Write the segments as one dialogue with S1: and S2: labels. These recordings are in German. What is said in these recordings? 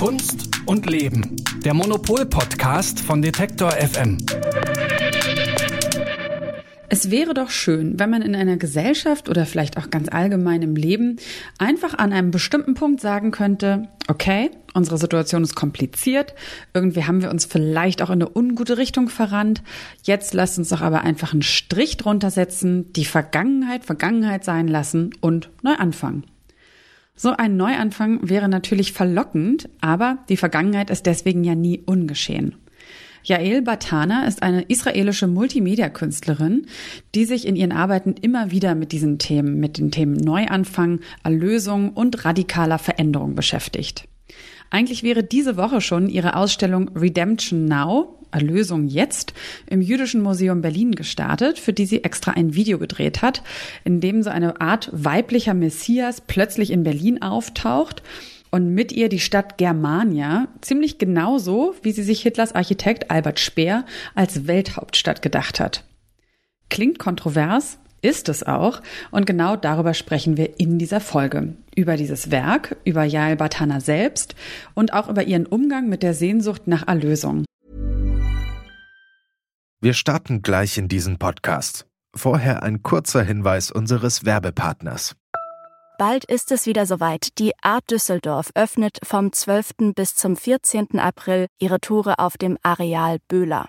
S1: Kunst und Leben. Der Monopol-Podcast von Detektor FM.
S2: Es wäre doch schön, wenn man in einer Gesellschaft oder vielleicht auch ganz allgemein im Leben einfach an einem bestimmten Punkt sagen könnte, okay, unsere Situation ist kompliziert, irgendwie haben wir uns vielleicht auch in eine ungute Richtung verrannt, jetzt lasst uns doch aber einfach einen Strich drunter setzen, die Vergangenheit Vergangenheit sein lassen und neu anfangen. So ein Neuanfang wäre natürlich verlockend, aber die Vergangenheit ist deswegen ja nie ungeschehen. Yael Batana ist eine israelische Multimedia-Künstlerin, die sich in ihren Arbeiten immer wieder mit diesen Themen, mit den Themen Neuanfang, Erlösung und radikaler Veränderung beschäftigt. Eigentlich wäre diese Woche schon ihre Ausstellung Redemption Now, Erlösung jetzt im Jüdischen Museum Berlin gestartet, für die sie extra ein Video gedreht hat, in dem so eine Art weiblicher Messias plötzlich in Berlin auftaucht und mit ihr die Stadt Germania, ziemlich genauso, wie sie sich Hitlers Architekt Albert Speer als Welthauptstadt gedacht hat. Klingt kontrovers, ist es auch, und genau darüber sprechen wir in dieser Folge. Über dieses Werk, über Yael Batana selbst und auch über ihren Umgang mit der Sehnsucht nach Erlösung.
S3: Wir starten gleich in diesen Podcast. Vorher ein kurzer Hinweis unseres Werbepartners.
S4: Bald ist es wieder soweit. Die Art Düsseldorf öffnet vom 12. bis zum 14. April ihre Tore auf dem Areal Böhler.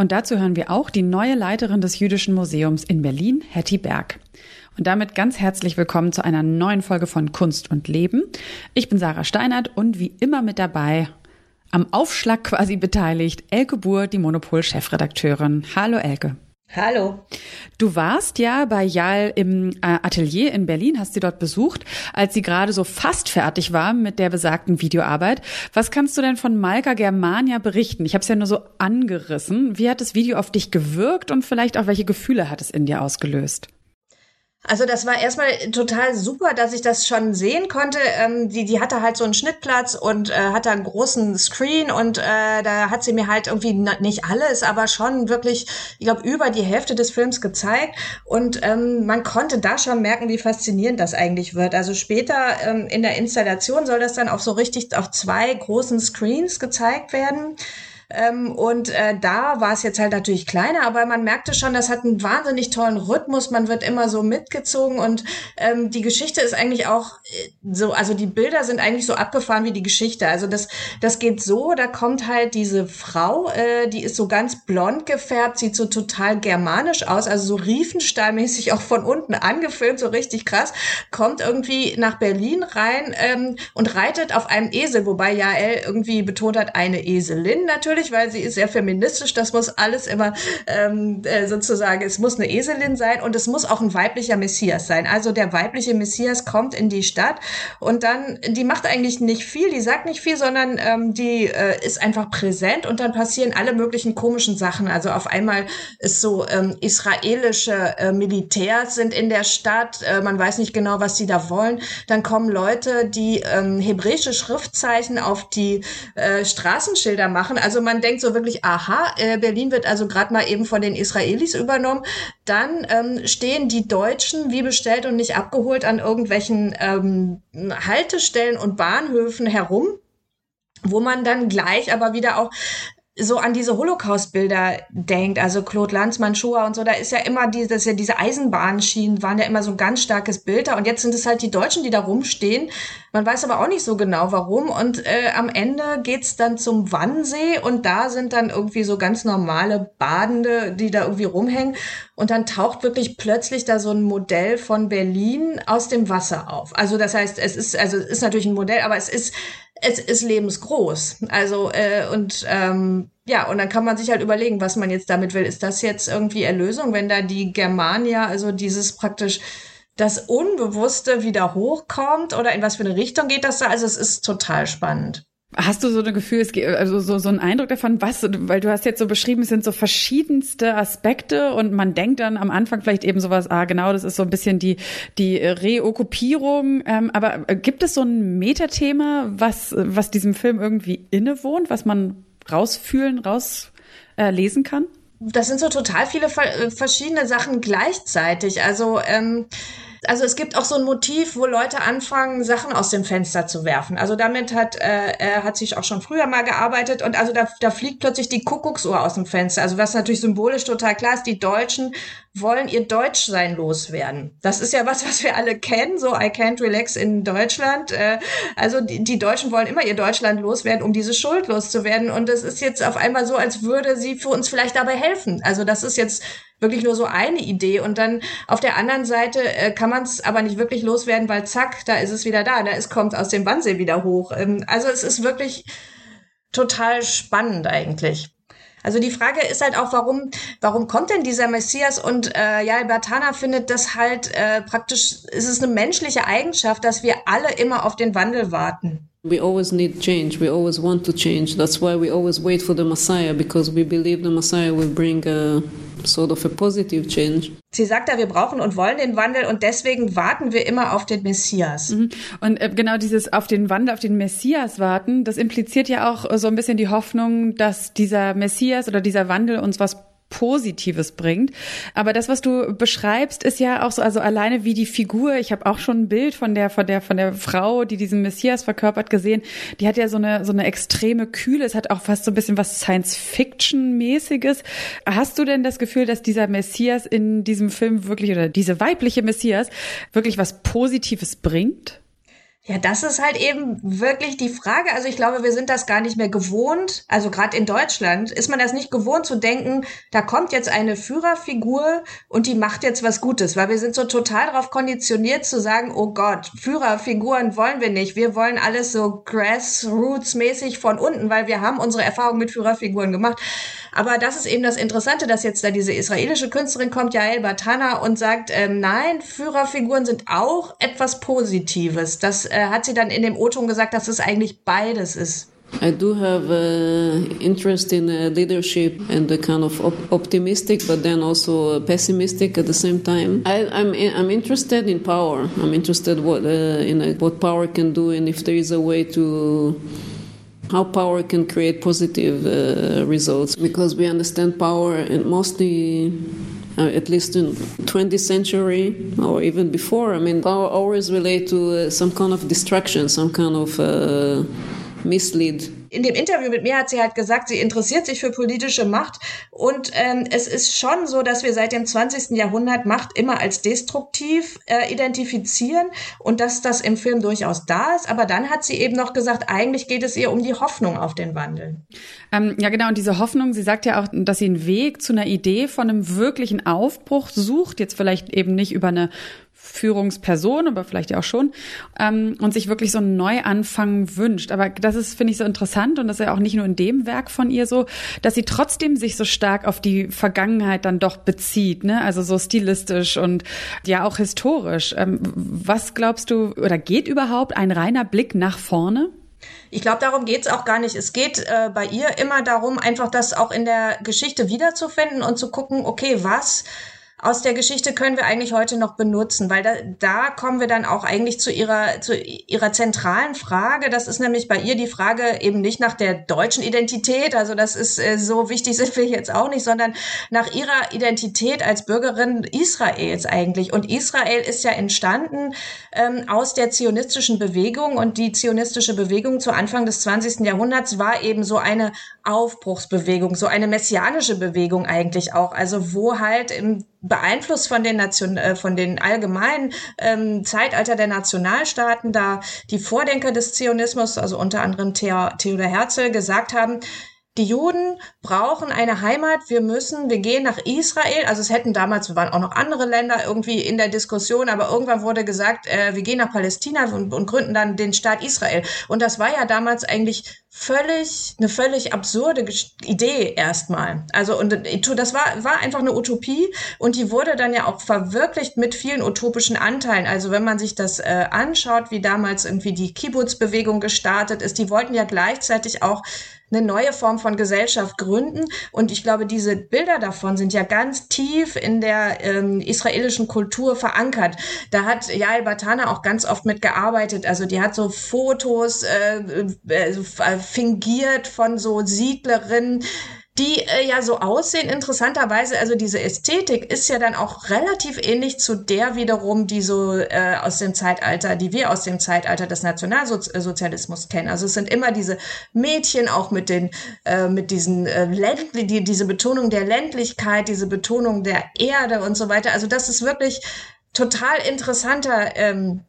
S2: Und dazu hören wir auch die neue Leiterin des Jüdischen Museums in Berlin, Hetty Berg. Und damit ganz herzlich willkommen zu einer neuen Folge von Kunst und Leben. Ich bin Sarah Steinert und wie immer mit dabei, am Aufschlag quasi beteiligt, Elke Buhr, die Monopol-Chefredakteurin. Hallo Elke.
S5: Hallo.
S2: Du warst ja bei Jal im äh, Atelier in Berlin, hast sie dort besucht, als sie gerade so fast fertig war mit der besagten Videoarbeit. Was kannst du denn von Malka Germania berichten? Ich habe es ja nur so angerissen. Wie hat das Video auf dich gewirkt und vielleicht auch welche Gefühle hat es in dir ausgelöst?
S5: Also das war erstmal total super, dass ich das schon sehen konnte. Ähm, die, die hatte halt so einen Schnittplatz und äh, hatte einen großen Screen und äh, da hat sie mir halt irgendwie nicht alles, aber schon wirklich, ich glaube, über die Hälfte des Films gezeigt. Und ähm, man konnte da schon merken, wie faszinierend das eigentlich wird. Also später ähm, in der Installation soll das dann auch so richtig auf zwei großen Screens gezeigt werden. Ähm, und äh, da war es jetzt halt natürlich kleiner, aber man merkte schon, das hat einen wahnsinnig tollen Rhythmus. Man wird immer so mitgezogen und ähm, die Geschichte ist eigentlich auch äh, so, also die Bilder sind eigentlich so abgefahren wie die Geschichte. Also das, das geht so, da kommt halt diese Frau, äh, die ist so ganz blond gefärbt, sieht so total germanisch aus, also so Riefenstahlmäßig auch von unten angefilmt, so richtig krass, kommt irgendwie nach Berlin rein ähm, und reitet auf einem Esel, wobei Jael irgendwie betont hat, eine Eselin natürlich natürlich, weil sie ist sehr feministisch. Das muss alles immer ähm, äh, sozusagen, es muss eine Eselin sein und es muss auch ein weiblicher Messias sein. Also der weibliche Messias kommt in die Stadt und dann, die macht eigentlich nicht viel, die sagt nicht viel, sondern ähm, die äh, ist einfach präsent und dann passieren alle möglichen komischen Sachen. Also auf einmal ist so ähm, israelische äh, Militärs sind in der Stadt, äh, man weiß nicht genau, was sie da wollen. Dann kommen Leute, die ähm, hebräische Schriftzeichen auf die äh, Straßenschilder machen. Also man man denkt so wirklich, aha, äh, Berlin wird also gerade mal eben von den Israelis übernommen. Dann ähm, stehen die Deutschen wie bestellt und nicht abgeholt an irgendwelchen ähm, Haltestellen und Bahnhöfen herum wo man dann gleich aber wieder auch so an diese Holocaust-Bilder denkt, also Claude Lanzmann, Shoah und so, da ist ja immer diese, ja diese Eisenbahnschienen waren ja immer so ein ganz starkes Bild da und jetzt sind es halt die Deutschen, die da rumstehen. Man weiß aber auch nicht so genau warum und äh, am Ende geht's dann zum Wannsee und da sind dann irgendwie so ganz normale Badende, die da irgendwie rumhängen und dann taucht wirklich plötzlich da so ein Modell von Berlin aus dem Wasser auf. Also das heißt, es ist also es ist natürlich ein Modell, aber es ist es ist lebensgroß. Also äh, und ähm, ja, und dann kann man sich halt überlegen, was man jetzt damit will. Ist das jetzt irgendwie Erlösung, wenn da die Germania, also dieses praktisch das Unbewusste wieder hochkommt oder in was für eine Richtung geht das da? Also es ist total spannend.
S2: Hast du so ein Gefühl, es geht, also so, so ein Eindruck davon, was, weil du hast jetzt so beschrieben, es sind so verschiedenste Aspekte und man denkt dann am Anfang vielleicht eben sowas, ah, genau, das ist so ein bisschen die, die Reokkupierung. Ähm, aber gibt es so ein Metathema, was, was diesem Film irgendwie innewohnt, was man rausfühlen, rauslesen äh, kann?
S5: Das sind so total viele verschiedene Sachen gleichzeitig. Also, ähm, also es gibt auch so ein Motiv, wo Leute anfangen, Sachen aus dem Fenster zu werfen. Also damit hat äh, hat sich auch schon früher mal gearbeitet und also da, da fliegt plötzlich die Kuckucksuhr aus dem Fenster. Also was natürlich symbolisch total klar ist, die Deutschen wollen ihr Deutschsein loswerden. Das ist ja was, was wir alle kennen, so I can't relax in Deutschland. Äh, also die, die Deutschen wollen immer ihr Deutschland loswerden, um diese Schuld loszuwerden. Und es ist jetzt auf einmal so, als würde sie für uns vielleicht dabei helfen. Also das ist jetzt wirklich nur so eine Idee. Und dann auf der anderen Seite äh, kann man es aber nicht wirklich loswerden, weil zack, da ist es wieder da. Da ist, kommt aus dem Wannsee wieder hoch. Ähm, also es ist wirklich total spannend eigentlich. Also die Frage ist halt auch, warum, warum kommt denn dieser Messias? Und äh, ja, Bertana findet das halt äh, praktisch, ist es eine menschliche Eigenschaft, dass wir alle immer auf den Wandel warten.
S6: We always need change. We always want to change. That's why we always wait for the Messiah because we believe the Messiah will bring a sort of a positive change.
S5: Sie sagt da, wir brauchen und wollen den Wandel und deswegen warten wir immer auf den Messias. Mhm.
S2: Und äh, genau dieses auf den Wandel, auf den Messias warten, das impliziert ja auch so ein bisschen die Hoffnung, dass dieser Messias oder dieser Wandel uns was Positives bringt. Aber das, was du beschreibst, ist ja auch so, also alleine wie die Figur. Ich habe auch schon ein Bild von der, von der, von der Frau, die diesen Messias verkörpert, gesehen. Die hat ja so eine, so eine extreme Kühle. Es hat auch fast so ein bisschen was Science-Fiction-mäßiges. Hast du denn das Gefühl, dass dieser Messias in diesem Film wirklich oder diese weibliche Messias wirklich was Positives bringt?
S5: Ja, das ist halt eben wirklich die Frage. Also ich glaube, wir sind das gar nicht mehr gewohnt. Also gerade in Deutschland ist man das nicht gewohnt zu denken, da kommt jetzt eine Führerfigur und die macht jetzt was Gutes, weil wir sind so total darauf konditioniert zu sagen, oh Gott, Führerfiguren wollen wir nicht. Wir wollen alles so grassroots-mäßig von unten, weil wir haben unsere Erfahrung mit Führerfiguren gemacht. Aber das ist eben das Interessante, dass jetzt da diese israelische Künstlerin kommt, Yael Batana, und sagt, ähm, nein, Führerfiguren sind auch etwas Positives. Das äh, hat sie dann in dem O-Ton gesagt, dass es eigentlich beides ist.
S6: I do have uh, interest in uh, leadership and the kind of op optimistic, but then also pessimistic at the same time. I, I'm, I'm interested in power. I'm interested what uh, in uh, what power can do, and if there is a way to how power can create positive uh, results. Because we understand power and mostly uh, at least in 20th century or even before i mean power always relate to uh, some kind of distraction some kind of uh, mislead
S5: in dem Interview mit mir hat sie halt gesagt, sie interessiert sich für politische Macht und ähm, es ist schon so, dass wir seit dem 20. Jahrhundert Macht immer als destruktiv äh, identifizieren und dass das im Film durchaus da ist. Aber dann hat sie eben noch gesagt, eigentlich geht es ihr um die Hoffnung auf den Wandel.
S2: Ähm, ja, genau. Und diese Hoffnung, sie sagt ja auch, dass sie einen Weg zu einer Idee von einem wirklichen Aufbruch sucht. Jetzt vielleicht eben nicht über eine Führungsperson, aber vielleicht ja auch schon, ähm, und sich wirklich so einen Neuanfang wünscht. Aber das ist, finde ich, so interessant und das ist ja auch nicht nur in dem Werk von ihr so, dass sie trotzdem sich so stark auf die Vergangenheit dann doch bezieht, ne? Also so stilistisch und ja auch historisch. Ähm, was glaubst du, oder geht überhaupt ein reiner Blick nach vorne?
S5: Ich glaube, darum geht's auch gar nicht. Es geht äh, bei ihr immer darum, einfach das auch in der Geschichte wiederzufinden und zu gucken, okay, was aus der Geschichte können wir eigentlich heute noch benutzen, weil da, da kommen wir dann auch eigentlich zu ihrer, zu ihrer zentralen Frage. Das ist nämlich bei ihr die Frage eben nicht nach der deutschen Identität, also das ist äh, so wichtig sind wir jetzt auch nicht, sondern nach ihrer Identität als Bürgerin Israels eigentlich. Und Israel ist ja entstanden ähm, aus der zionistischen Bewegung und die zionistische Bewegung zu Anfang des 20. Jahrhunderts war eben so eine Aufbruchsbewegung, so eine messianische Bewegung eigentlich auch. Also wo halt im beeinflusst von den Nation, äh, von den allgemeinen ähm, Zeitalter der Nationalstaaten, da die Vordenker des Zionismus, also unter anderem Theodor Herzl, gesagt haben, die Juden brauchen eine Heimat, wir müssen, wir gehen nach Israel. Also es hätten damals, waren auch noch andere Länder irgendwie in der Diskussion, aber irgendwann wurde gesagt, äh, wir gehen nach Palästina und, und gründen dann den Staat Israel. Und das war ja damals eigentlich völlig, eine völlig absurde Idee erstmal. Also, und äh, das war, war einfach eine Utopie und die wurde dann ja auch verwirklicht mit vielen utopischen Anteilen. Also, wenn man sich das äh, anschaut, wie damals irgendwie die Kibbutz-Bewegung gestartet ist, die wollten ja gleichzeitig auch eine neue Form von Gesellschaft gründen. Und ich glaube, diese Bilder davon sind ja ganz tief in der ähm, israelischen Kultur verankert. Da hat Yael Batana auch ganz oft mitgearbeitet. Also die hat so Fotos äh, äh, äh fingiert von so Siedlerinnen die äh, ja so aussehen. Interessanterweise, also diese Ästhetik ist ja dann auch relativ ähnlich zu der wiederum, die so äh, aus dem Zeitalter, die wir aus dem Zeitalter des Nationalsozialismus kennen. Also es sind immer diese Mädchen auch mit den, äh, mit diesen äh, ländli die, diese Betonung der Ländlichkeit, diese Betonung der Erde und so weiter. Also das ist wirklich total interessanter ähm,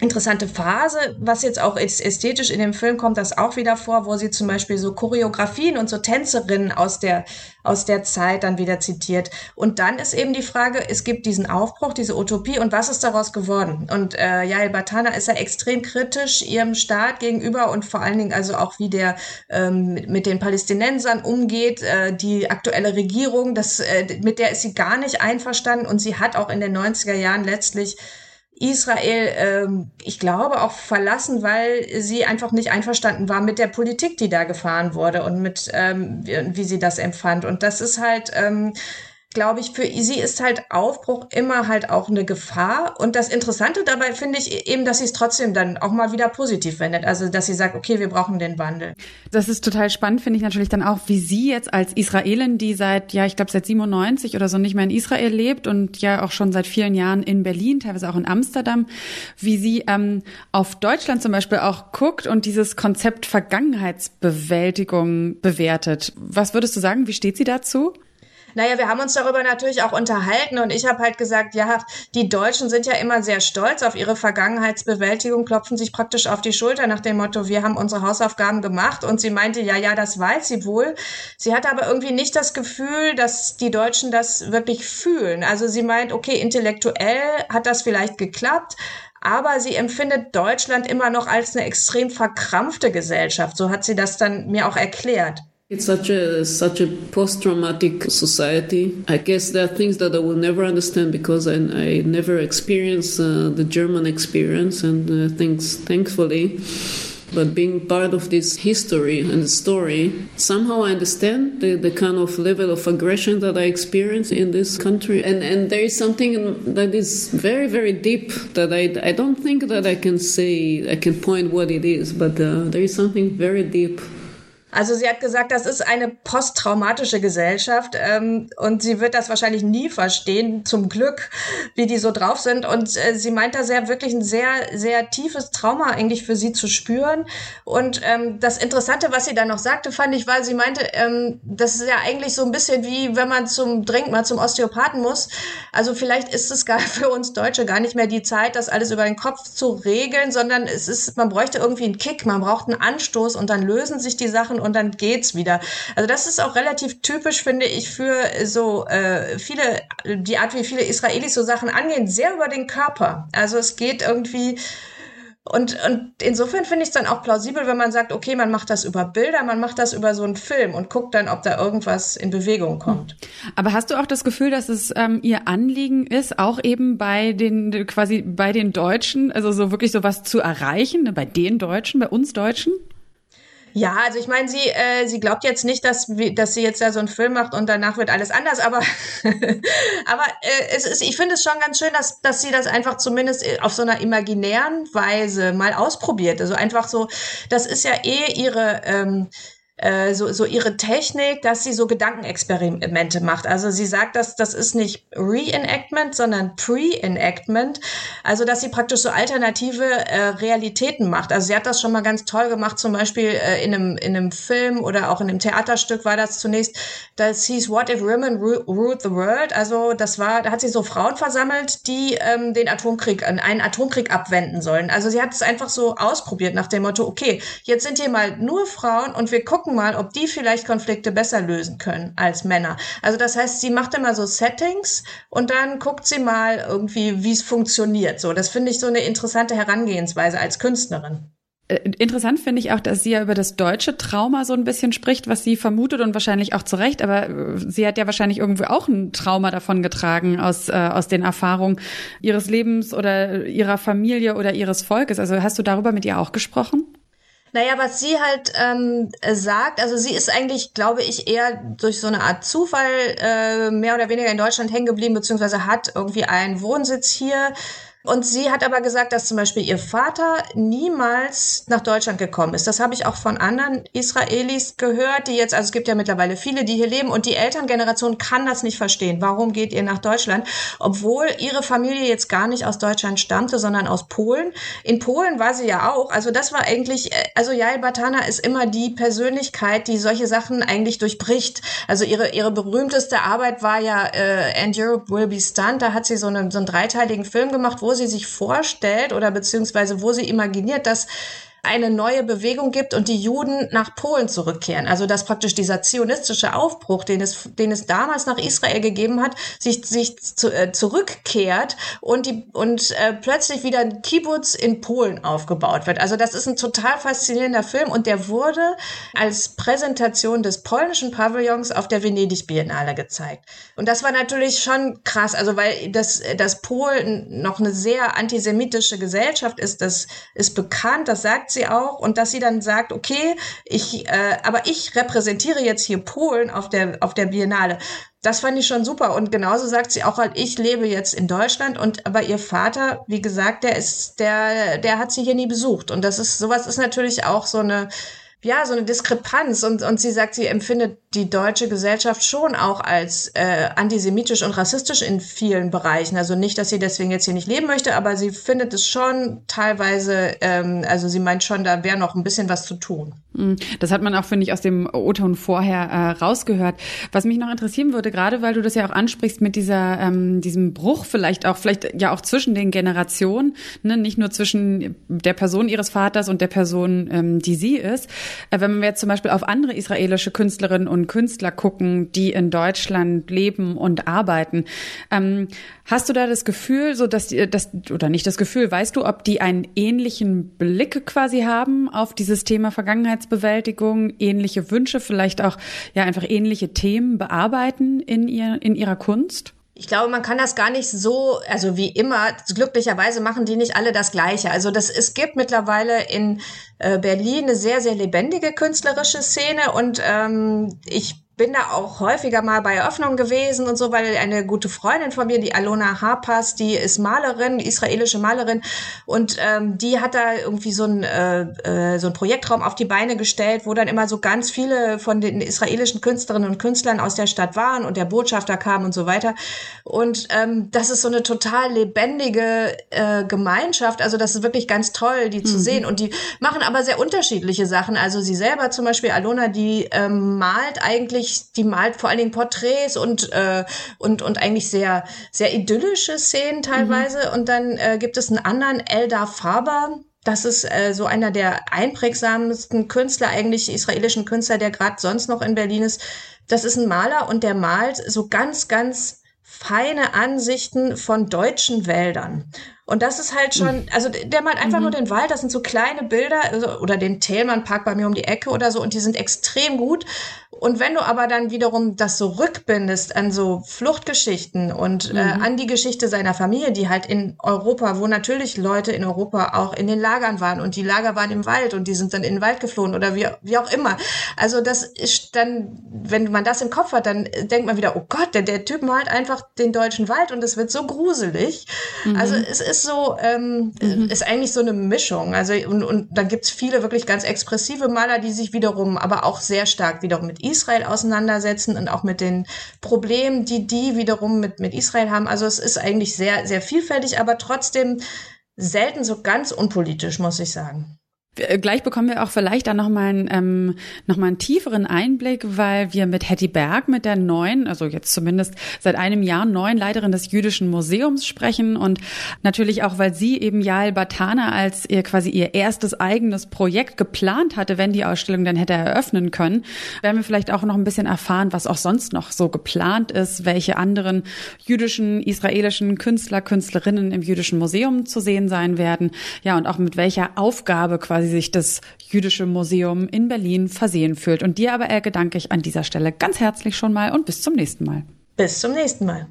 S5: interessante Phase, was jetzt auch ästhetisch in dem Film kommt, das auch wieder vor, wo sie zum Beispiel so Choreografien und so Tänzerinnen aus der, aus der Zeit dann wieder zitiert. Und dann ist eben die Frage, es gibt diesen Aufbruch, diese Utopie und was ist daraus geworden? Und äh, Yael Batana ist ja extrem kritisch ihrem Staat gegenüber und vor allen Dingen also auch wie der ähm, mit den Palästinensern umgeht, äh, die aktuelle Regierung, das, äh, mit der ist sie gar nicht einverstanden und sie hat auch in den 90er Jahren letztlich Israel, ähm, ich glaube, auch verlassen, weil sie einfach nicht einverstanden war mit der Politik, die da gefahren wurde und mit, ähm, wie, sie das empfand. Und das ist halt, ähm, glaube ich, für sie ist halt Aufbruch immer halt auch eine Gefahr. Und das Interessante dabei finde ich eben, dass sie es trotzdem dann auch mal wieder positiv wendet. Also, dass sie sagt, okay, wir brauchen den Wandel.
S2: Das ist total spannend, finde ich natürlich dann auch, wie sie jetzt als Israelin, die seit, ja, ich glaube, seit 97 oder so nicht mehr in Israel lebt und ja auch schon seit vielen Jahren in Berlin, teilweise auch in Amsterdam, wie sie ähm, auf Deutschland zum Beispiel auch guckt und dieses Konzept Vergangenheitsbewältigung bewertet. Was würdest du sagen? Wie steht sie dazu?
S5: Naja, wir haben uns darüber natürlich auch unterhalten und ich habe halt gesagt, ja, die Deutschen sind ja immer sehr stolz auf ihre Vergangenheitsbewältigung, klopfen sich praktisch auf die Schulter nach dem Motto, wir haben unsere Hausaufgaben gemacht und sie meinte, ja, ja, das weiß sie wohl. Sie hat aber irgendwie nicht das Gefühl, dass die Deutschen das wirklich fühlen. Also sie meint, okay, intellektuell hat das vielleicht geklappt, aber sie empfindet Deutschland immer noch als eine extrem verkrampfte Gesellschaft. So hat sie das dann mir auch erklärt.
S6: It's such a such a post-traumatic society. I guess there are things that I will never understand because I, I never experienced uh, the German experience and uh, things, thankfully. But being part of this history and story, somehow I understand the, the kind of level of aggression that I experience in this country. And, and there is something that is very, very deep that I, I don't think that I can say, I can point what it is, but uh, there is something very deep
S5: Also sie hat gesagt, das ist eine posttraumatische Gesellschaft ähm, und sie wird das wahrscheinlich nie verstehen, zum Glück, wie die so drauf sind. Und äh, sie meint da sehr wirklich ein sehr, sehr tiefes Trauma eigentlich für sie zu spüren. Und ähm, das Interessante, was sie dann noch sagte, fand ich, weil sie meinte, ähm, das ist ja eigentlich so ein bisschen wie, wenn man zum dringend mal zum Osteopathen muss. Also vielleicht ist es gar für uns Deutsche gar nicht mehr die Zeit, das alles über den Kopf zu regeln, sondern es ist, man bräuchte irgendwie einen Kick, man braucht einen Anstoß und dann lösen sich die Sachen und dann geht's wieder. Also das ist auch relativ typisch, finde ich, für so äh, viele, die Art, wie viele Israelis so Sachen angehen, sehr über den Körper. Also es geht irgendwie und, und insofern finde ich es dann auch plausibel, wenn man sagt, okay, man macht das über Bilder, man macht das über so einen Film und guckt dann, ob da irgendwas in Bewegung kommt.
S2: Aber hast du auch das Gefühl, dass es ähm, ihr Anliegen ist, auch eben bei den quasi bei den Deutschen, also so wirklich sowas zu erreichen, ne, bei den Deutschen, bei uns Deutschen?
S5: Ja, also ich meine, sie, äh, sie glaubt jetzt nicht, dass, dass sie jetzt da so einen Film macht und danach wird alles anders, aber, aber äh, es ist, ich finde es schon ganz schön, dass, dass sie das einfach zumindest auf so einer imaginären Weise mal ausprobiert. Also einfach so, das ist ja eh ihre. Ähm, äh, so, so ihre Technik, dass sie so Gedankenexperimente macht. Also sie sagt, dass das ist nicht Reenactment, sondern Pre-Enactment. Also dass sie praktisch so alternative äh, Realitäten macht. Also sie hat das schon mal ganz toll gemacht, zum Beispiel äh, in, einem, in einem Film oder auch in einem Theaterstück war das zunächst. Das hieß What if Women Ruled the World? Also das war, da hat sie so Frauen versammelt, die ähm, den Atomkrieg, einen Atomkrieg abwenden sollen. Also sie hat es einfach so ausprobiert nach dem Motto, okay, jetzt sind hier mal nur Frauen und wir gucken mal, ob die vielleicht Konflikte besser lösen können als Männer. Also das heißt, sie macht immer so Settings und dann guckt sie mal irgendwie, wie es funktioniert. So, das finde ich so eine interessante Herangehensweise als Künstlerin.
S2: Äh, interessant finde ich auch, dass sie ja über das deutsche Trauma so ein bisschen spricht, was sie vermutet und wahrscheinlich auch zu Recht, aber äh, sie hat ja wahrscheinlich irgendwo auch ein Trauma davon getragen aus, äh, aus den Erfahrungen ihres Lebens oder ihrer Familie oder ihres Volkes. Also hast du darüber mit ihr auch gesprochen?
S5: Naja, was sie halt ähm, sagt, also sie ist eigentlich, glaube ich, eher durch so eine Art Zufall äh, mehr oder weniger in Deutschland hängen geblieben, beziehungsweise hat irgendwie einen Wohnsitz hier und sie hat aber gesagt, dass zum Beispiel ihr Vater niemals nach Deutschland gekommen ist. Das habe ich auch von anderen Israelis gehört, die jetzt, also es gibt ja mittlerweile viele, die hier leben und die Elterngeneration kann das nicht verstehen. Warum geht ihr nach Deutschland? Obwohl ihre Familie jetzt gar nicht aus Deutschland stammte, sondern aus Polen. In Polen war sie ja auch. Also das war eigentlich, äh, also Jael Batana ist immer die Persönlichkeit, die solche Sachen eigentlich durchbricht. Also ihre, ihre berühmteste Arbeit war ja äh, And Europe Will Be Stunned. Da hat sie so, eine, so einen dreiteiligen Film gemacht, wo sie sich vorstellt oder beziehungsweise wo sie imaginiert, dass eine neue Bewegung gibt und die Juden nach Polen zurückkehren. Also dass praktisch dieser zionistische Aufbruch, den es, den es damals nach Israel gegeben hat, sich, sich zu, äh, zurückkehrt und, die, und äh, plötzlich wieder ein Kibbutz in Polen aufgebaut wird. Also das ist ein total faszinierender Film und der wurde als Präsentation des polnischen Pavillons auf der Venedig Biennale gezeigt. Und das war natürlich schon krass, also weil das, das Polen noch eine sehr antisemitische Gesellschaft ist, das ist bekannt, das sagt sie auch. Und dass sie dann sagt, okay, ich, äh, aber ich repräsentiere jetzt hier Polen auf der auf der Biennale. Das fand ich schon super. Und genauso sagt sie auch halt, ich lebe jetzt in Deutschland. Und aber ihr Vater, wie gesagt, der ist der der hat sie hier nie besucht. Und das ist sowas ist natürlich auch so eine ja, so eine Diskrepanz und, und sie sagt, sie empfindet die deutsche Gesellschaft schon auch als äh, antisemitisch und rassistisch in vielen Bereichen. Also nicht, dass sie deswegen jetzt hier nicht leben möchte, aber sie findet es schon teilweise, ähm, also sie meint schon, da wäre noch ein bisschen was zu tun.
S2: Hm, das hat man auch, finde ich, aus dem O-Ton vorher äh, rausgehört. Was mich noch interessieren würde, gerade weil du das ja auch ansprichst mit dieser, ähm, diesem Bruch vielleicht auch, vielleicht ja auch zwischen den Generationen, ne? nicht nur zwischen der Person ihres Vaters und der Person, ähm, die sie ist. Äh, wenn wir jetzt zum Beispiel auf andere israelische Künstlerinnen und Künstler gucken, die in Deutschland leben und arbeiten, ähm, hast du da das Gefühl, so dass die, das oder nicht das Gefühl, weißt du, ob die einen ähnlichen Blick quasi haben auf dieses Thema Vergangenheitsbewältigung, ähnliche Wünsche, vielleicht auch ja einfach ähnliche Themen bearbeiten in ihr in ihrer Kunst?
S5: Ich glaube, man kann das gar nicht so, also wie immer, glücklicherweise machen die nicht alle das Gleiche. Also das, es gibt mittlerweile in äh, Berlin eine sehr, sehr lebendige künstlerische Szene und ähm, ich bin da auch häufiger mal bei Eröffnungen gewesen und so, weil eine gute Freundin von mir, die Alona Harpas, die ist Malerin, israelische Malerin und ähm, die hat da irgendwie so ein äh, äh, so ein Projektraum auf die Beine gestellt, wo dann immer so ganz viele von den israelischen Künstlerinnen und Künstlern aus der Stadt waren und der Botschafter kam und so weiter. Und ähm, das ist so eine total lebendige äh, Gemeinschaft. Also das ist wirklich ganz toll, die mhm. zu sehen. Und die machen aber sehr unterschiedliche Sachen. Also sie selber zum Beispiel, Alona, die ähm, malt eigentlich eigentlich, die malt vor allen Dingen Porträts und, äh, und, und eigentlich sehr, sehr idyllische Szenen teilweise. Mhm. Und dann äh, gibt es einen anderen, Eldar Faber, das ist äh, so einer der einprägsamsten Künstler, eigentlich israelischen Künstler, der gerade sonst noch in Berlin ist. Das ist ein Maler und der malt so ganz, ganz feine Ansichten von deutschen Wäldern. Und das ist halt schon, also der malt einfach mhm. nur den Wald, das sind so kleine Bilder, also, oder den Thälmann Park bei mir um die Ecke oder so, und die sind extrem gut. Und wenn du aber dann wiederum das so rückbindest an so Fluchtgeschichten und äh, mhm. äh, an die Geschichte seiner Familie, die halt in Europa, wo natürlich Leute in Europa auch in den Lagern waren und die Lager waren im Wald und die sind dann in den Wald geflohen oder wie, wie auch immer. Also das ist dann, wenn man das im Kopf hat, dann denkt man wieder, oh Gott, der, der Typ malt einfach den deutschen Wald und es wird so gruselig. Mhm. Also es ist ist so, ähm, mhm. ist eigentlich so eine Mischung. Also und, und da gibt's viele wirklich ganz expressive Maler, die sich wiederum aber auch sehr stark wiederum mit Israel auseinandersetzen und auch mit den Problemen, die die wiederum mit, mit Israel haben. Also es ist eigentlich sehr, sehr vielfältig, aber trotzdem selten so ganz unpolitisch, muss ich sagen.
S2: Äh, gleich bekommen wir auch vielleicht dann nochmal einen, ähm, noch mal einen tieferen Einblick, weil wir mit Hetty Berg, mit der neuen, also jetzt zumindest seit einem Jahr neuen Leiterin des Jüdischen Museums sprechen und natürlich auch, weil sie eben Yael Batana als ihr quasi ihr erstes eigenes Projekt geplant hatte, wenn die Ausstellung dann hätte eröffnen können, werden wir vielleicht auch noch ein bisschen erfahren, was auch sonst noch so geplant ist, welche anderen jüdischen, israelischen Künstler, Künstlerinnen im Jüdischen Museum zu sehen sein werden, ja, und auch mit welcher Aufgabe quasi sich das Jüdische Museum in Berlin versehen fühlt. Und dir aber ergedanke ich an dieser Stelle ganz herzlich schon mal und bis zum nächsten Mal.
S5: Bis zum nächsten Mal.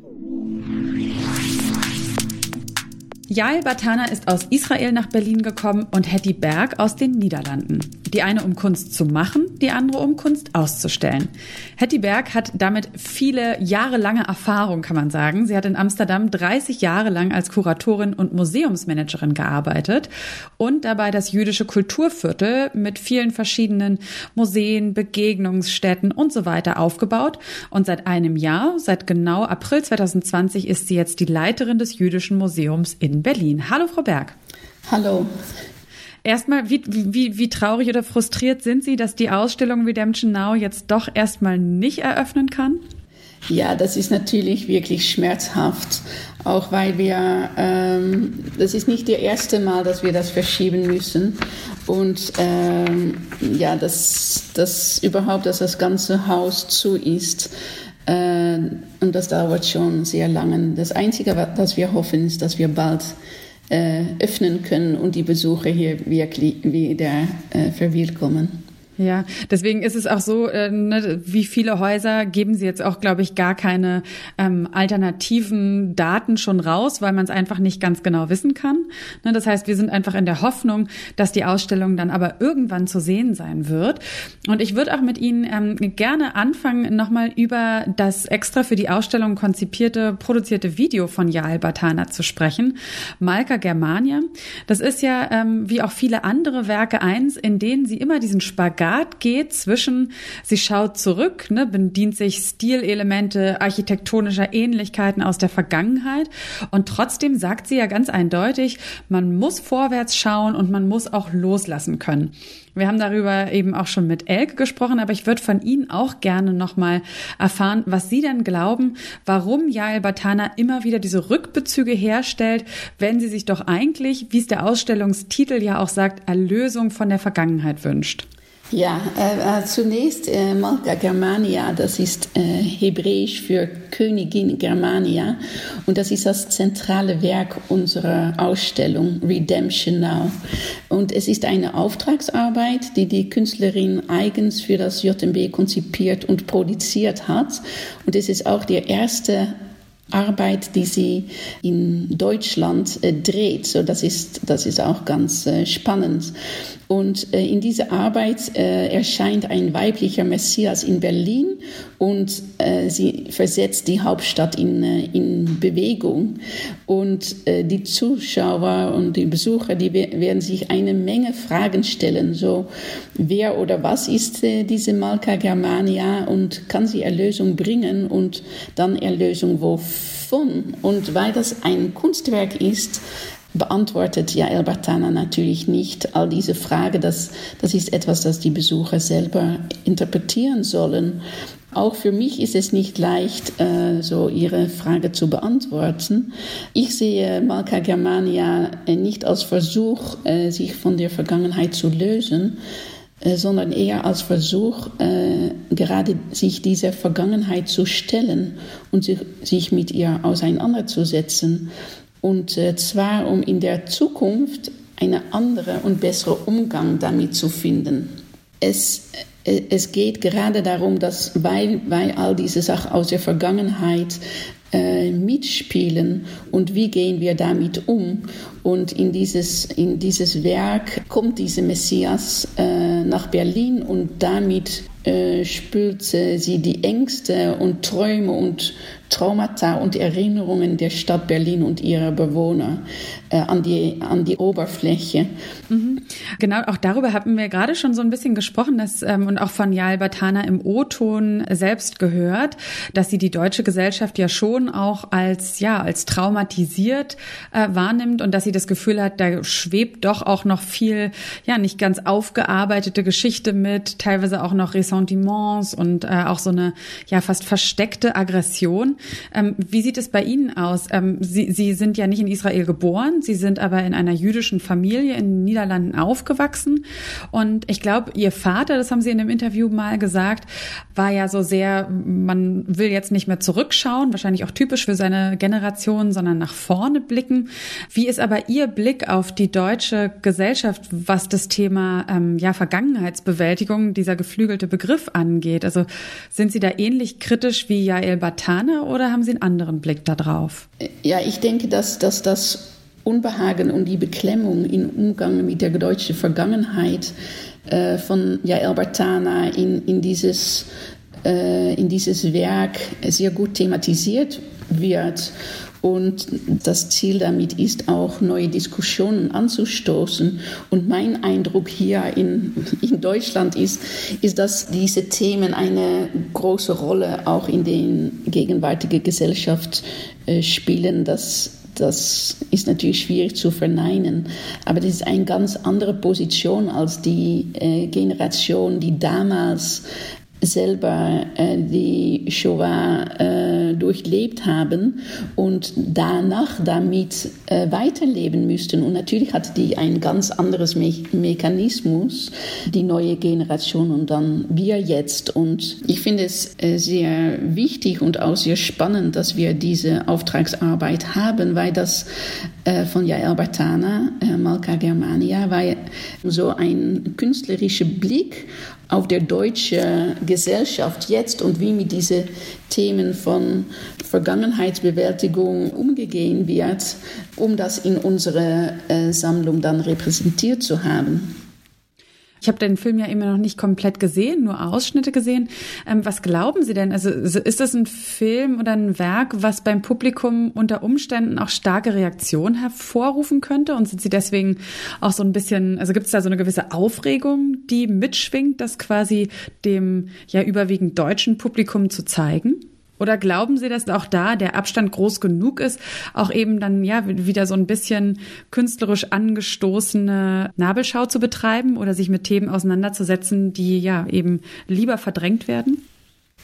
S2: Yael Batana ist aus Israel nach Berlin gekommen und Hetty Berg aus den Niederlanden. Die eine um Kunst zu machen, die andere um Kunst auszustellen. Hetty Berg hat damit viele jahrelange Erfahrung, kann man sagen. Sie hat in Amsterdam 30 Jahre lang als Kuratorin und Museumsmanagerin gearbeitet und dabei das jüdische Kulturviertel mit vielen verschiedenen Museen, Begegnungsstätten und so weiter aufgebaut. Und seit einem Jahr, seit genau April 2020, ist sie jetzt die Leiterin des Jüdischen Museums in Berlin. Hallo, Frau Berg.
S7: Hallo.
S2: Erstmal, wie, wie, wie traurig oder frustriert sind Sie, dass die Ausstellung Redemption Now jetzt doch erstmal nicht eröffnen kann?
S7: Ja, das ist natürlich wirklich schmerzhaft, auch weil wir, ähm, das ist nicht das erste Mal, dass wir das verschieben müssen. Und ähm, ja, dass, dass überhaupt, dass das ganze Haus zu ist, und das dauert schon sehr lange. Das Einzige, was wir hoffen, ist, dass wir bald äh, öffnen können und die Besucher hier wirklich wieder äh, verwillkommen.
S2: Ja, deswegen ist es auch so, äh, ne, wie viele Häuser geben sie jetzt auch, glaube ich, gar keine ähm, alternativen Daten schon raus, weil man es einfach nicht ganz genau wissen kann. Ne, das heißt, wir sind einfach in der Hoffnung, dass die Ausstellung dann aber irgendwann zu sehen sein wird. Und ich würde auch mit Ihnen ähm, gerne anfangen, nochmal über das extra für die Ausstellung konzipierte, produzierte Video von Jael Batana zu sprechen. Malka Germania. Das ist ja, ähm, wie auch viele andere Werke, eins, in denen sie immer diesen Spagat Spagat geht zwischen, sie schaut zurück, ne, bedient sich Stilelemente architektonischer Ähnlichkeiten aus der Vergangenheit und trotzdem sagt sie ja ganz eindeutig, man muss vorwärts schauen und man muss auch loslassen können. Wir haben darüber eben auch schon mit Elke gesprochen, aber ich würde von Ihnen auch gerne nochmal erfahren, was Sie denn glauben, warum Yael Batana immer wieder diese Rückbezüge herstellt, wenn sie sich doch eigentlich, wie es der Ausstellungstitel ja auch sagt, Erlösung von der Vergangenheit wünscht.
S7: Ja, äh, äh, zunächst äh, Malka Germania, das ist äh, hebräisch für Königin Germania und das ist das zentrale Werk unserer Ausstellung Redemption Now. Und es ist eine Auftragsarbeit, die die Künstlerin eigens für das JMB konzipiert und produziert hat. Und es ist auch der erste Arbeit, die sie in Deutschland äh, dreht. So, das ist, das ist auch ganz äh, spannend. Und äh, in dieser Arbeit äh, erscheint ein weiblicher Messias in Berlin und äh, sie versetzt die Hauptstadt in, äh, in Bewegung. Und äh, die Zuschauer und die Besucher, die werden sich eine Menge Fragen stellen. So, wer oder was ist äh, diese Malka Germania und kann sie Erlösung bringen und dann Erlösung wovon? Und weil das ein Kunstwerk ist, beantwortet Jael Batana natürlich nicht all diese Fragen. Das, das ist etwas, das die Besucher selber interpretieren sollen. Auch für mich ist es nicht leicht, äh, so Ihre Frage zu beantworten. Ich sehe Malka Germania äh, nicht als Versuch, äh, sich von der Vergangenheit zu lösen, sondern eher als Versuch, gerade sich dieser Vergangenheit zu stellen und sich mit ihr auseinanderzusetzen. Und zwar, um in der Zukunft einen anderen und besseren Umgang damit zu finden. Es es geht gerade darum, dass weil, weil all diese Sachen aus der Vergangenheit äh, mitspielen und wie gehen wir damit um. Und in dieses, in dieses Werk kommt diese Messias äh, nach Berlin und damit äh, spült sie die Ängste und Träume und Traumata und Erinnerungen der Stadt Berlin und ihrer Bewohner äh, an, die, an die Oberfläche.
S2: Mhm. Genau, auch darüber haben wir gerade schon so ein bisschen gesprochen dass, ähm, und auch von Jael Batana im O-Ton selbst gehört, dass sie die deutsche Gesellschaft ja schon auch als, ja, als traumatisiert äh, wahrnimmt und dass sie das Gefühl hat, da schwebt doch auch noch viel, ja, nicht ganz aufgearbeitete Geschichte mit, teilweise auch noch Ressentiments und äh, auch so eine, ja, fast versteckte Aggression. Ähm, wie sieht es bei Ihnen aus? Ähm, Sie, Sie sind ja nicht in Israel geboren, Sie sind aber in einer jüdischen Familie in den Niederlanden aufgewachsen. Und ich glaube, Ihr Vater, das haben Sie in einem Interview mal gesagt, war ja so sehr, man will jetzt nicht mehr zurückschauen, wahrscheinlich auch typisch für seine Generation, sondern nach vorne blicken. Wie ist aber Ihr Blick auf die deutsche Gesellschaft, was das Thema ähm, ja, Vergangenheitsbewältigung, dieser geflügelte Begriff angeht? Also sind Sie da ähnlich kritisch wie Jael Batana oder haben Sie einen anderen Blick darauf?
S7: Ja, ich denke, dass, dass das Unbehagen und die Beklemmung im Umgang mit der deutschen Vergangenheit äh, von Jael Bartana in, in, dieses, in dieses Werk sehr gut thematisiert wird. Und das Ziel damit ist auch, neue Diskussionen anzustoßen. Und mein Eindruck hier in, in Deutschland ist, ist, dass diese Themen eine große Rolle auch in der gegenwärtigen Gesellschaft äh, spielen. Dass das ist natürlich schwierig zu verneinen, aber das ist eine ganz andere Position als die äh, Generation, die damals selber äh, die Shoah äh, durchlebt haben und danach damit äh, weiterleben müssten. Und natürlich hat die ein ganz anderes Me Mechanismus, die neue Generation und dann wir jetzt. Und ich finde es äh, sehr wichtig und auch sehr spannend, dass wir diese Auftragsarbeit haben, weil das äh, von Jael Bartana, äh, Malka Germania, war so ein künstlerischer Blick auf der deutsche Gesellschaft jetzt und wie mit diesen Themen von Vergangenheitsbewältigung umgegangen wird, um das in unserer äh, Sammlung dann repräsentiert zu haben.
S2: Ich habe den Film ja immer noch nicht komplett gesehen, nur Ausschnitte gesehen. Ähm, was glauben Sie denn? Also ist das ein Film oder ein Werk, was beim Publikum unter Umständen auch starke Reaktionen hervorrufen könnte? Und sind Sie deswegen auch so ein bisschen, also gibt es da so eine gewisse Aufregung, die mitschwingt, das quasi dem ja überwiegend deutschen Publikum zu zeigen? Oder glauben Sie, dass auch da der Abstand groß genug ist, auch eben dann ja wieder so ein bisschen künstlerisch angestoßene Nabelschau zu betreiben oder sich mit Themen auseinanderzusetzen, die ja eben lieber verdrängt werden?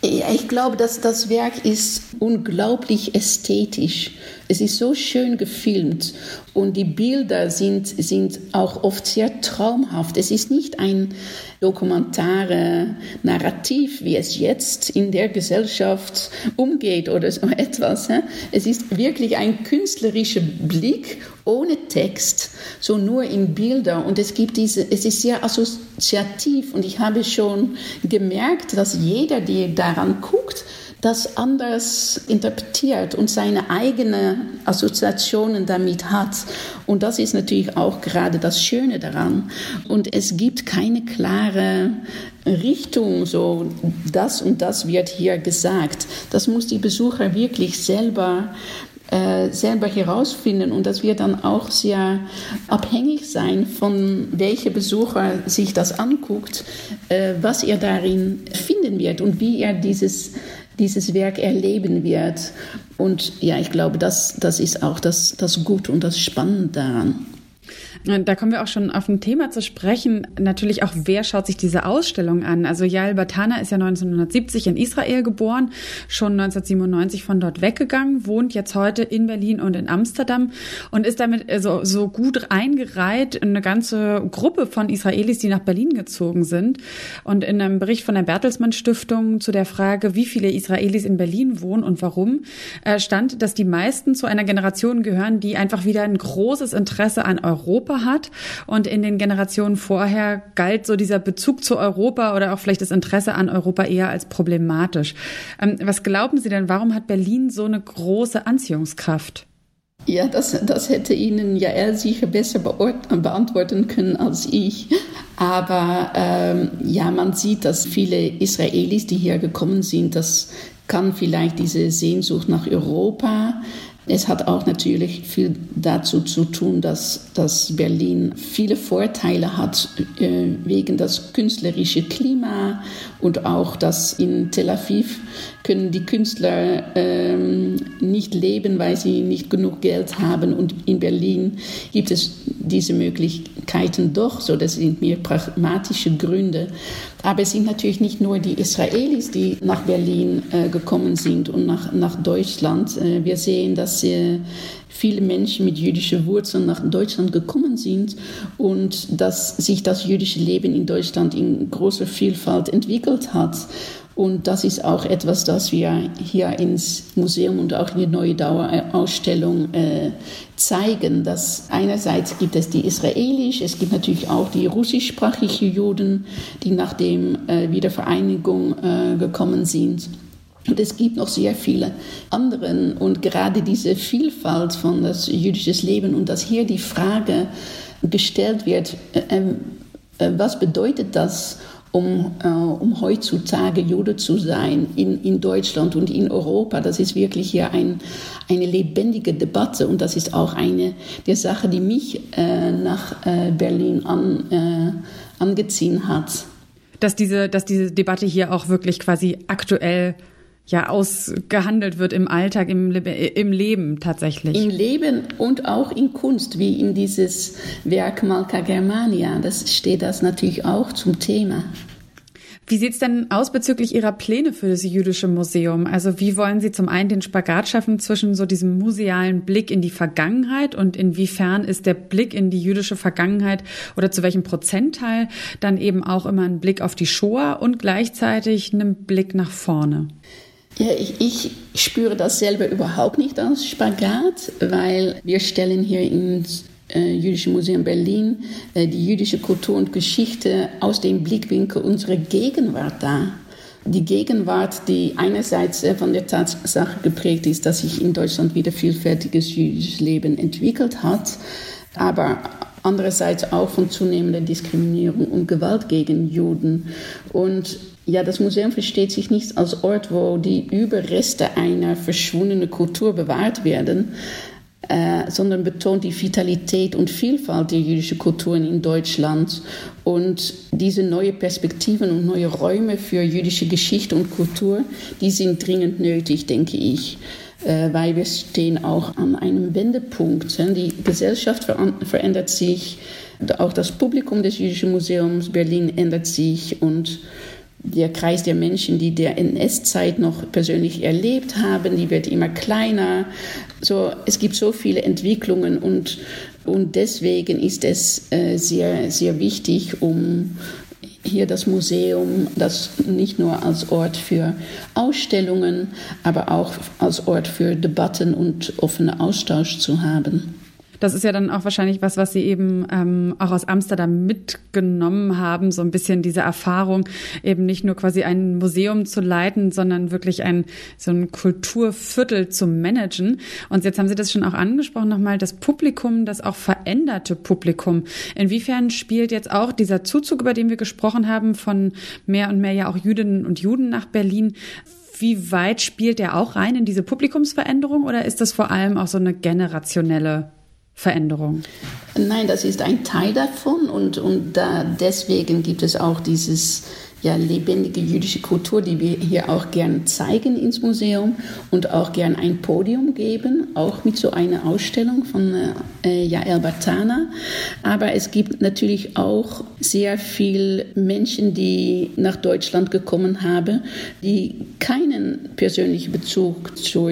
S7: Ich glaube, dass das Werk ist unglaublich ästhetisch. Es ist so schön gefilmt und die Bilder sind, sind auch oft sehr traumhaft. Es ist nicht ein dokumentare Narrativ, wie es jetzt in der Gesellschaft umgeht oder so etwas. Es ist wirklich ein künstlerischer Blick ohne Text, so nur in Bilder. Und es gibt diese, es ist sehr assoziativ und ich habe schon gemerkt, dass jeder, der daran guckt, das anders interpretiert und seine eigenen Assoziationen damit hat. Und das ist natürlich auch gerade das Schöne daran. Und es gibt keine klare Richtung, so das und das wird hier gesagt. Das muss die Besucher wirklich selber äh, selber herausfinden und das wird dann auch sehr abhängig sein von welcher Besucher sich das anguckt, äh, was er darin finden wird und wie er dieses dieses Werk erleben wird. Und ja, ich glaube, das, das ist auch das, das Gute und das Spannende daran.
S2: Da kommen wir auch schon auf ein Thema zu sprechen. Natürlich auch, wer schaut sich diese Ausstellung an? Also Yael Batana ist ja 1970 in Israel geboren, schon 1997 von dort weggegangen, wohnt jetzt heute in Berlin und in Amsterdam und ist damit so, so gut eingereiht in eine ganze Gruppe von Israelis, die nach Berlin gezogen sind. Und in einem Bericht von der Bertelsmann Stiftung zu der Frage, wie viele Israelis in Berlin wohnen und warum, äh, stand, dass die meisten zu einer Generation gehören, die einfach wieder ein großes Interesse an Europa Europa hat. Und in den Generationen vorher galt so dieser Bezug zu Europa oder auch vielleicht das Interesse an Europa eher als problematisch. Ähm, was glauben Sie denn, warum hat Berlin so eine große Anziehungskraft?
S7: Ja, das, das hätte Ihnen ja er sicher besser beantworten können als ich. Aber ähm, ja, man sieht, dass viele Israelis, die hier gekommen sind, das kann vielleicht diese Sehnsucht nach Europa es hat auch natürlich viel dazu zu tun, dass, dass Berlin viele Vorteile hat äh, wegen das künstlerische Klima und auch, dass in Tel Aviv können die Künstler ähm, nicht leben, weil sie nicht genug Geld haben und in Berlin gibt es diese Möglichkeiten doch, so das sind mehr pragmatische Gründe. Aber es sind natürlich nicht nur die Israelis, die nach Berlin äh, gekommen sind und nach, nach Deutschland. Äh, wir sehen, dass äh, viele Menschen mit jüdischen Wurzeln nach Deutschland gekommen sind und dass sich das jüdische Leben in Deutschland in großer Vielfalt entwickelt hat. Und das ist auch etwas, das wir hier ins Museum und auch in die neue Dauerausstellung äh, zeigen, dass einerseits gibt es die israelisch, es gibt natürlich auch die russischsprachigen Juden, die nach der äh, Wiedervereinigung äh, gekommen sind. Und es gibt noch sehr viele andere. Und gerade diese Vielfalt von das jüdische Leben und dass hier die Frage gestellt wird, äh, ähm, äh, was bedeutet das? um, äh, um heutzutage Jude zu sein in, in Deutschland und in Europa. Das ist wirklich hier ein, eine lebendige Debatte und das ist auch eine der Sachen, die mich äh, nach äh, Berlin an, äh, angezogen hat.
S2: Dass diese, dass diese Debatte hier auch wirklich quasi aktuell ja ausgehandelt wird im Alltag, im, im Leben tatsächlich.
S7: Im Leben und auch in Kunst, wie in dieses Werk Malka Germania. Das steht das natürlich auch zum Thema.
S2: Wie sieht's denn aus bezüglich Ihrer Pläne für das Jüdische Museum? Also wie wollen Sie zum einen den Spagat schaffen zwischen so diesem musealen Blick in die Vergangenheit und inwiefern ist der Blick in die jüdische Vergangenheit oder zu welchem Prozentteil dann eben auch immer ein Blick auf die Shoah und gleichzeitig einen Blick nach vorne?
S7: Ja, ich, ich, spüre das selber überhaupt nicht als Spagat, weil wir stellen hier im äh, Jüdischen Museum Berlin äh, die jüdische Kultur und Geschichte aus dem Blickwinkel unserer Gegenwart dar. Die Gegenwart, die einerseits äh, von der Tatsache geprägt ist, dass sich in Deutschland wieder vielfältiges jüdisches Leben entwickelt hat, aber andererseits auch von zunehmender Diskriminierung und Gewalt gegen Juden. Und ja, das Museum versteht sich nicht als Ort, wo die Überreste einer verschwundenen Kultur bewahrt werden, äh, sondern betont die Vitalität und Vielfalt der jüdischen Kulturen in Deutschland. Und diese neue Perspektiven und neue Räume für jüdische Geschichte und Kultur, die sind dringend nötig, denke ich. Äh, weil wir stehen auch an einem Wendepunkt. Die Gesellschaft verändert sich, auch das Publikum des Jüdischen Museums Berlin ändert sich und der Kreis der Menschen, die der NS-Zeit noch persönlich erlebt haben, die wird immer kleiner. So, es gibt so viele Entwicklungen und, und deswegen ist es äh, sehr, sehr wichtig, um hier das Museum, das nicht nur als Ort für Ausstellungen, aber auch als Ort für Debatten und offenen Austausch zu haben.
S2: Das ist ja dann auch wahrscheinlich was, was Sie eben ähm, auch aus Amsterdam mitgenommen haben, so ein bisschen diese Erfahrung, eben nicht nur quasi ein Museum zu leiten, sondern wirklich ein so ein Kulturviertel zu managen. Und jetzt haben Sie das schon auch angesprochen nochmal, das Publikum, das auch veränderte Publikum. Inwiefern spielt jetzt auch dieser Zuzug, über den wir gesprochen haben, von mehr und mehr ja auch Jüdinnen und Juden nach Berlin, wie weit spielt der auch rein in diese Publikumsveränderung oder ist das vor allem auch so eine generationelle Veränderung?
S7: Nein, das ist ein Teil davon und, und da, deswegen gibt es auch dieses ja, lebendige jüdische Kultur, die wir hier auch gern zeigen ins Museum und auch gern ein Podium geben, auch mit so einer Ausstellung von äh, Jael Batana. Aber es gibt natürlich auch sehr viele Menschen, die nach Deutschland gekommen haben, die keinen persönlichen Bezug zur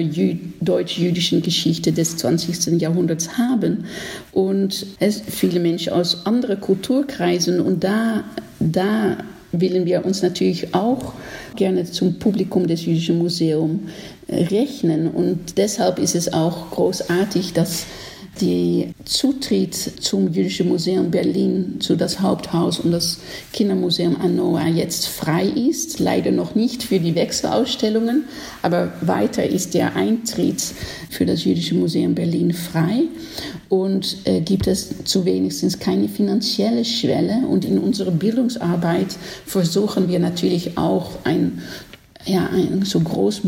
S7: deutsch-jüdischen Geschichte des 20. Jahrhunderts haben. Und es viele Menschen aus anderen Kulturkreisen und da, da willen wir uns natürlich auch gerne zum Publikum des Jüdischen Museums äh, rechnen. Und deshalb ist es auch großartig, dass die Zutritt zum Jüdischen Museum Berlin, zu das Haupthaus und das Kindermuseum Anoa jetzt frei ist. Leider noch nicht für die Wechselausstellungen, aber weiter ist der Eintritt für das Jüdische Museum Berlin frei und äh, gibt es zu wenigstens keine finanzielle Schwelle. Und in unserer Bildungsarbeit versuchen wir natürlich auch ein ja, eine so groß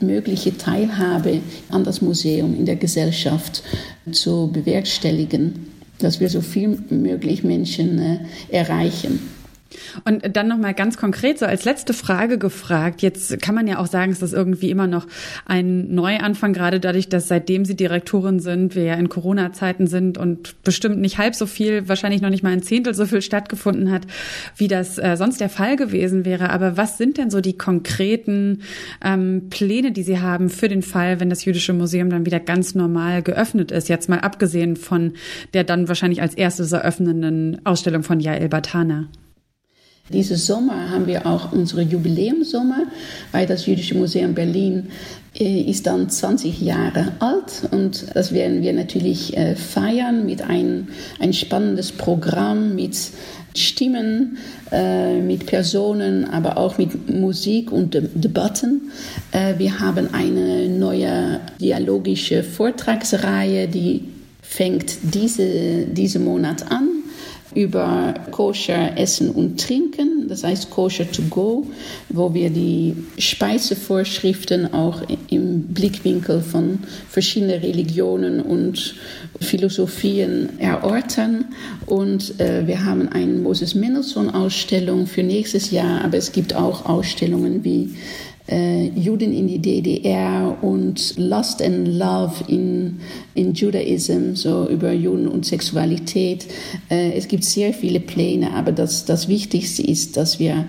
S7: mögliche Teilhabe an das Museum in der Gesellschaft zu bewerkstelligen, dass wir so viel möglich Menschen äh, erreichen.
S2: Und dann nochmal ganz konkret, so als letzte Frage gefragt. Jetzt kann man ja auch sagen, es ist irgendwie immer noch ein Neuanfang, gerade dadurch, dass seitdem Sie Direktorin sind, wir ja in Corona-Zeiten sind und bestimmt nicht halb so viel, wahrscheinlich noch nicht mal ein Zehntel so viel stattgefunden hat, wie das äh, sonst der Fall gewesen wäre. Aber was sind denn so die konkreten ähm, Pläne, die Sie haben für den Fall, wenn das Jüdische Museum dann wieder ganz normal geöffnet ist? Jetzt mal abgesehen von der dann wahrscheinlich als erstes eröffnenden Ausstellung von Jael Batana.
S7: Diese Sommer haben wir auch unsere Jubiläumsommer, weil das Jüdische Museum Berlin äh, ist dann 20 Jahre alt und das werden wir natürlich äh, feiern mit ein, ein spannendes Programm, mit Stimmen, äh, mit Personen, aber auch mit Musik und Debatten. wir haben eine neue dialogische Vortragsreihe, die fängt diese, diesen Monat an über Koscher Essen und Trinken, das heißt Koscher to go, wo wir die Speisevorschriften auch im Blickwinkel von verschiedenen Religionen und Philosophien erörtern. Und äh, wir haben eine Moses Mendelssohn-Ausstellung für nächstes Jahr, aber es gibt auch Ausstellungen wie äh, Juden in die DDR und Lust and Love in, in Judaism, so über Juden und Sexualität. Äh, es gibt sehr viele Pläne, aber das, das Wichtigste ist, dass wir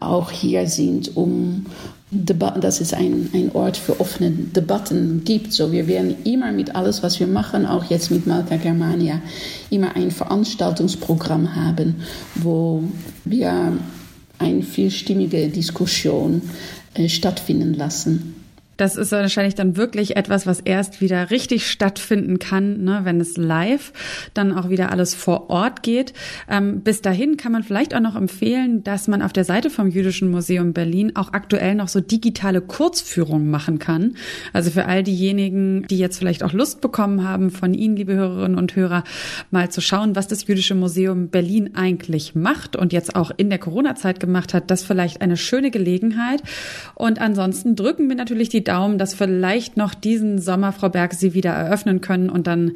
S7: auch hier sind, um Debatten, dass es ein, ein Ort für offene Debatten gibt. So, wir werden immer mit alles, was wir machen, auch jetzt mit Malta Germania, immer ein Veranstaltungsprogramm haben, wo wir eine vielstimmige Diskussion stattfinden lassen.
S2: Das ist wahrscheinlich dann wirklich etwas, was erst wieder richtig stattfinden kann, ne, wenn es live dann auch wieder alles vor Ort geht. Ähm, bis dahin kann man vielleicht auch noch empfehlen, dass man auf der Seite vom Jüdischen Museum Berlin auch aktuell noch so digitale Kurzführungen machen kann. Also für all diejenigen, die jetzt vielleicht auch Lust bekommen haben, von Ihnen, liebe Hörerinnen und Hörer, mal zu schauen, was das Jüdische Museum Berlin eigentlich macht und jetzt auch in der Corona-Zeit gemacht hat, das vielleicht eine schöne Gelegenheit. Und ansonsten drücken wir natürlich die Daumen, dass vielleicht noch diesen Sommer, Frau Berg, Sie wieder eröffnen können und dann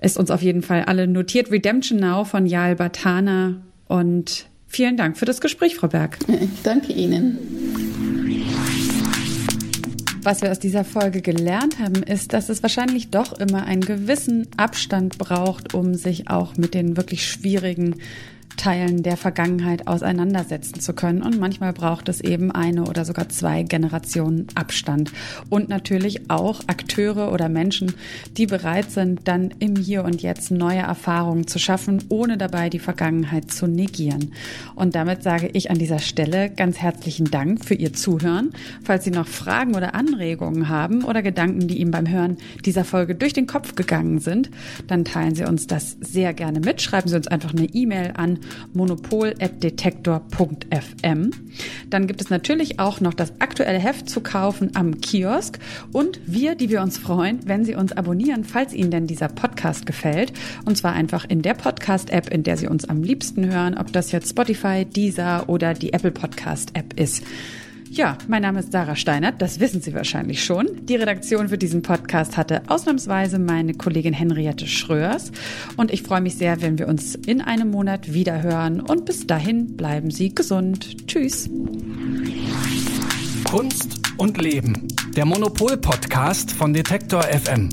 S2: ist uns auf jeden Fall alle notiert. Redemption Now von Jal Batana und vielen Dank für das Gespräch, Frau Berg.
S7: Danke Ihnen.
S2: Was wir aus dieser Folge gelernt haben, ist, dass es wahrscheinlich doch immer einen gewissen Abstand braucht, um sich auch mit den wirklich schwierigen Teilen der Vergangenheit auseinandersetzen zu können. Und manchmal braucht es eben eine oder sogar zwei Generationen Abstand. Und natürlich auch Akteure oder Menschen, die bereit sind, dann im Hier und Jetzt neue Erfahrungen zu schaffen, ohne dabei die Vergangenheit zu negieren. Und damit sage ich an dieser Stelle ganz herzlichen Dank für Ihr Zuhören. Falls Sie noch Fragen oder Anregungen haben oder Gedanken, die Ihnen beim Hören dieser Folge durch den Kopf gegangen sind, dann teilen Sie uns das sehr gerne mit. Schreiben Sie uns einfach eine E-Mail an monopol.detektor.fm. Dann gibt es natürlich auch noch das aktuelle Heft zu kaufen am Kiosk und wir, die wir uns freuen, wenn Sie uns abonnieren, falls Ihnen denn dieser Podcast gefällt. Und zwar einfach in der Podcast-App, in der Sie uns am liebsten hören, ob das jetzt Spotify, Deezer oder die Apple Podcast-App ist. Ja, mein Name ist Sarah Steinert, das wissen Sie wahrscheinlich schon. Die Redaktion für diesen Podcast hatte ausnahmsweise meine Kollegin Henriette Schröers und ich freue mich sehr, wenn wir uns in einem Monat wieder hören und bis dahin bleiben Sie gesund. Tschüss.
S1: Kunst und Leben. Der Monopol-Podcast von Detektor FM.